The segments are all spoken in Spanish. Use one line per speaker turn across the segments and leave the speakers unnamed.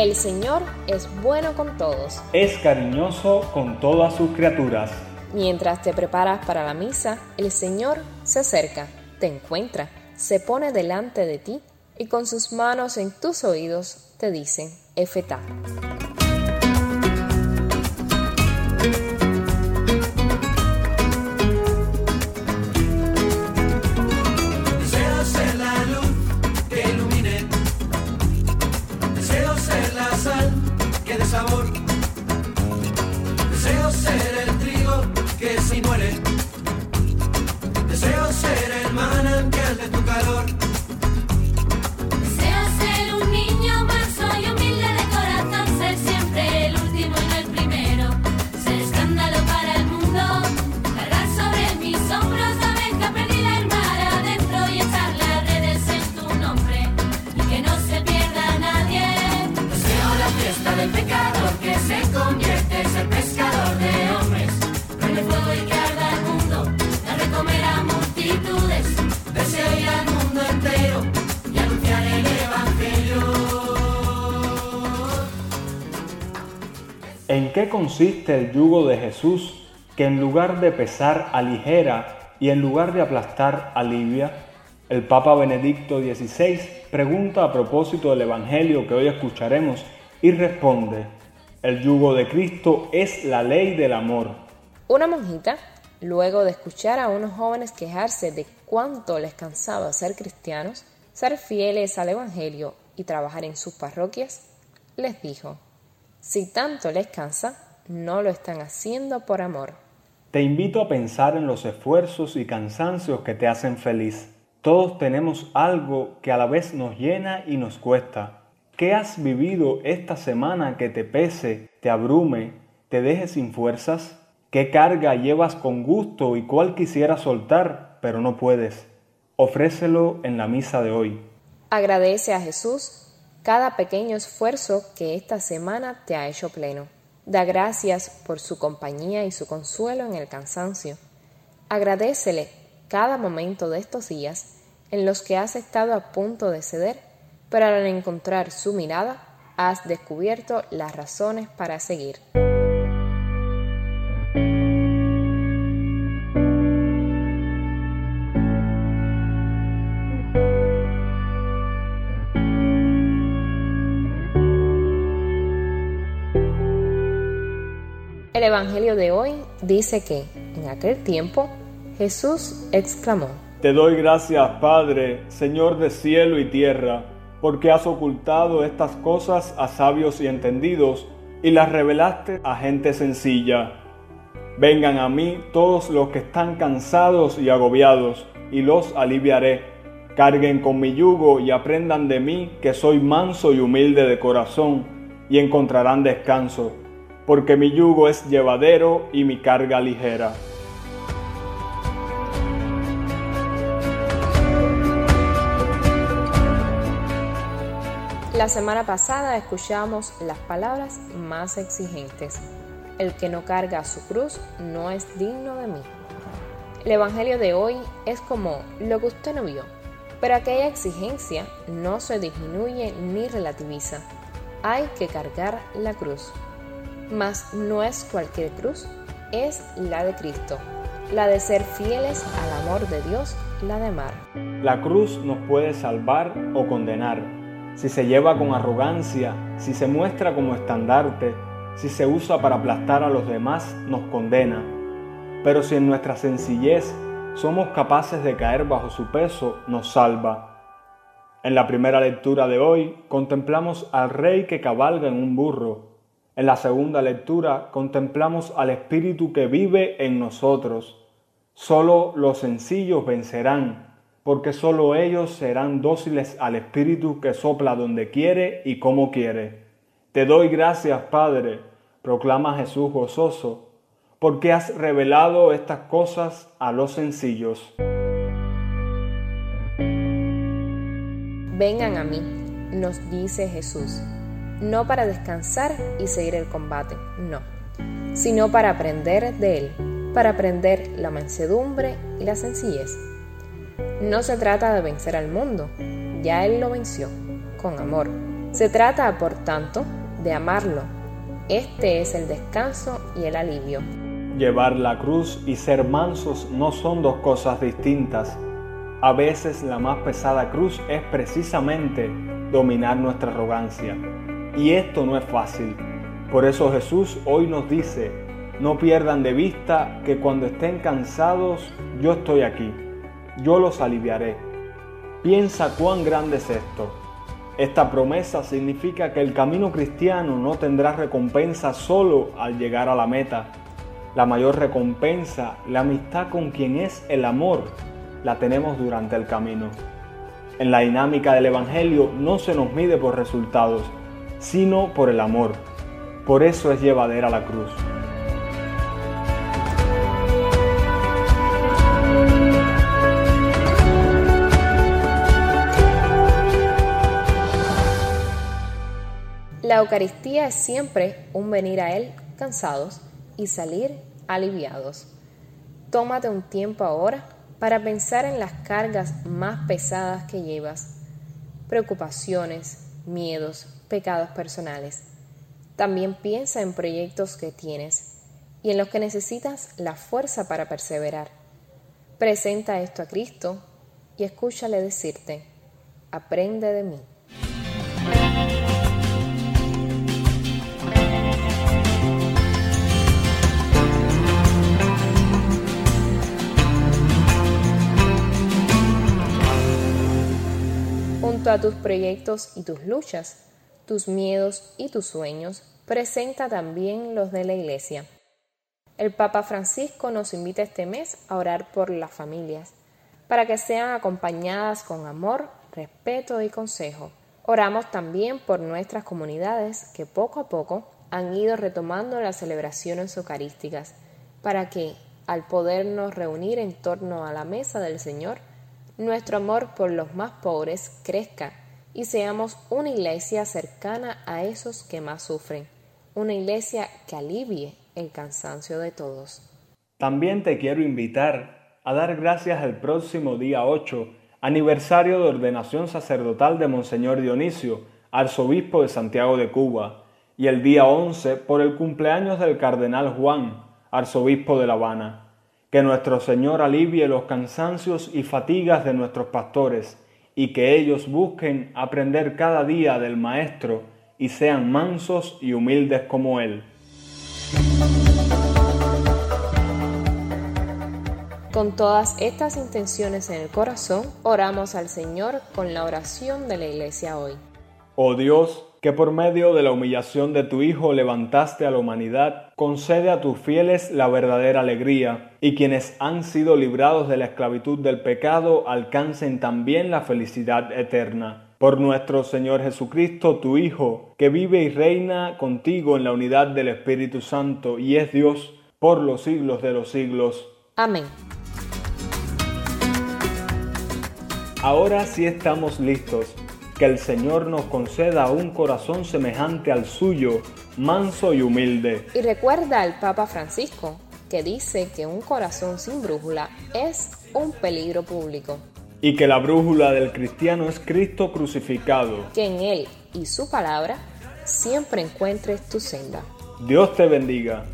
El Señor es bueno con todos.
Es cariñoso con todas sus criaturas.
Mientras te preparas para la misa, el Señor se acerca, te encuentra, se pone delante de ti y con sus manos en tus oídos te dice, Efetá.
sal que de sabor. Deseo ser el trigo que si muere. Deseo ser el manantial de tu calor.
¿En qué consiste el yugo de Jesús que en lugar de pesar aligera y en lugar de aplastar alivia? El Papa Benedicto XVI pregunta a propósito del Evangelio que hoy escucharemos y responde, el yugo de Cristo es la ley del amor.
Una monjita, luego de escuchar a unos jóvenes quejarse de cuánto les cansaba ser cristianos, ser fieles al Evangelio y trabajar en sus parroquias, les dijo, si tanto les cansa, no lo están haciendo por amor.
Te invito a pensar en los esfuerzos y cansancios que te hacen feliz. Todos tenemos algo que a la vez nos llena y nos cuesta. ¿Qué has vivido esta semana que te pese, te abrume, te deje sin fuerzas? ¿Qué carga llevas con gusto y cuál quisieras soltar, pero no puedes? Ofrécelo en la misa de hoy.
Agradece a Jesús cada pequeño esfuerzo que esta semana te ha hecho pleno. Da gracias por su compañía y su consuelo en el cansancio. Agradecele cada momento de estos días en los que has estado a punto de ceder, pero al encontrar su mirada has descubierto las razones para seguir. El Evangelio de hoy dice que en aquel tiempo Jesús exclamó,
Te doy gracias, Padre, Señor de cielo y tierra, porque has ocultado estas cosas a sabios y entendidos y las revelaste a gente sencilla. Vengan a mí todos los que están cansados y agobiados, y los aliviaré. Carguen con mi yugo y aprendan de mí que soy manso y humilde de corazón, y encontrarán descanso porque mi yugo es llevadero y mi carga ligera.
La semana pasada escuchamos las palabras más exigentes. El que no carga su cruz no es digno de mí. El Evangelio de hoy es como lo que usted no vio, pero aquella exigencia no se disminuye ni relativiza. Hay que cargar la cruz. Mas no es cualquier cruz, es la de Cristo, la de ser fieles al amor de Dios, la de amar.
La cruz nos puede salvar o condenar. Si se lleva con arrogancia, si se muestra como estandarte, si se usa para aplastar a los demás, nos condena. Pero si en nuestra sencillez somos capaces de caer bajo su peso, nos salva. En la primera lectura de hoy contemplamos al rey que cabalga en un burro en la segunda lectura contemplamos al Espíritu que vive en nosotros. Solo los sencillos vencerán, porque solo ellos serán dóciles al Espíritu que sopla donde quiere y como quiere. Te doy gracias, Padre, proclama Jesús gozoso, porque has revelado estas cosas a los sencillos.
Vengan a mí, nos dice Jesús no para descansar y seguir el combate, no, sino para aprender de Él, para aprender la mansedumbre y la sencillez. No se trata de vencer al mundo, ya Él lo venció, con amor. Se trata, por tanto, de amarlo. Este es el descanso y el alivio.
Llevar la cruz y ser mansos no son dos cosas distintas. A veces la más pesada cruz es precisamente dominar nuestra arrogancia. Y esto no es fácil. Por eso Jesús hoy nos dice, no pierdan de vista que cuando estén cansados, yo estoy aquí. Yo los aliviaré. Piensa cuán grande es esto. Esta promesa significa que el camino cristiano no tendrá recompensa solo al llegar a la meta. La mayor recompensa, la amistad con quien es el amor, la tenemos durante el camino. En la dinámica del Evangelio no se nos mide por resultados, sino por el amor. Por eso es llevadera la cruz.
La Eucaristía es siempre un venir a Él cansados y salir aliviados. Tómate un tiempo ahora para pensar en las cargas más pesadas que llevas, preocupaciones, miedos, pecados personales. También piensa en proyectos que tienes y en los que necesitas la fuerza para perseverar. Presenta esto a Cristo y escúchale decirte, aprende de mí. Junto a tus proyectos y tus luchas, tus miedos y tus sueños, presenta también los de la Iglesia. El Papa Francisco nos invita este mes a orar por las familias, para que sean acompañadas con amor, respeto y consejo. Oramos también por nuestras comunidades que poco a poco han ido retomando las celebraciones eucarísticas, para que, al podernos reunir en torno a la mesa del Señor, nuestro amor por los más pobres crezca y seamos una iglesia cercana a esos que más sufren, una iglesia que alivie el cansancio de todos.
También te quiero invitar a dar gracias el próximo día 8, aniversario de ordenación sacerdotal de Monseñor Dionisio, arzobispo de Santiago de Cuba, y el día 11 por el cumpleaños del cardenal Juan, arzobispo de La Habana. Que nuestro Señor alivie los cansancios y fatigas de nuestros pastores y que ellos busquen aprender cada día del Maestro y sean mansos y humildes como Él.
Con todas estas intenciones en el corazón, oramos al Señor con la oración de la Iglesia hoy.
Oh Dios, que por medio de la humillación de tu Hijo levantaste a la humanidad, concede a tus fieles la verdadera alegría, y quienes han sido librados de la esclavitud del pecado alcancen también la felicidad eterna. Por nuestro Señor Jesucristo, tu Hijo, que vive y reina contigo en la unidad del Espíritu Santo y es Dios por los siglos de los siglos.
Amén.
Ahora sí estamos listos que el Señor nos conceda un corazón semejante al suyo, manso y humilde.
Y recuerda al Papa Francisco, que dice que un corazón sin brújula es un peligro público.
Y que la brújula del cristiano es Cristo crucificado.
Que en Él y su palabra siempre encuentres tu senda.
Dios te bendiga.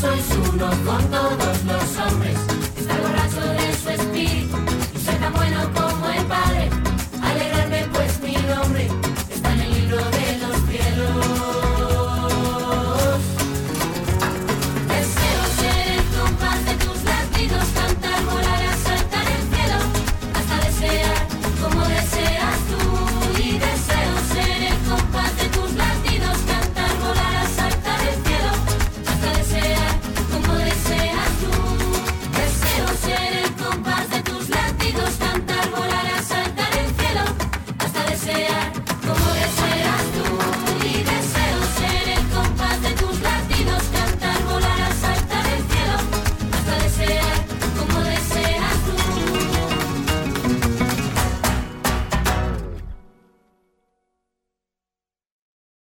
Soy uno con todo